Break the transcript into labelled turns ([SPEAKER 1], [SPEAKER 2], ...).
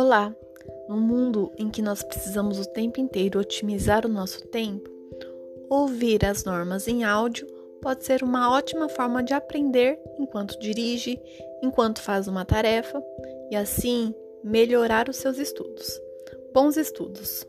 [SPEAKER 1] Olá! No mundo em que nós precisamos o tempo inteiro otimizar o nosso tempo, ouvir as normas em áudio pode ser uma ótima forma de aprender enquanto dirige, enquanto faz uma tarefa e assim melhorar os seus estudos. Bons estudos!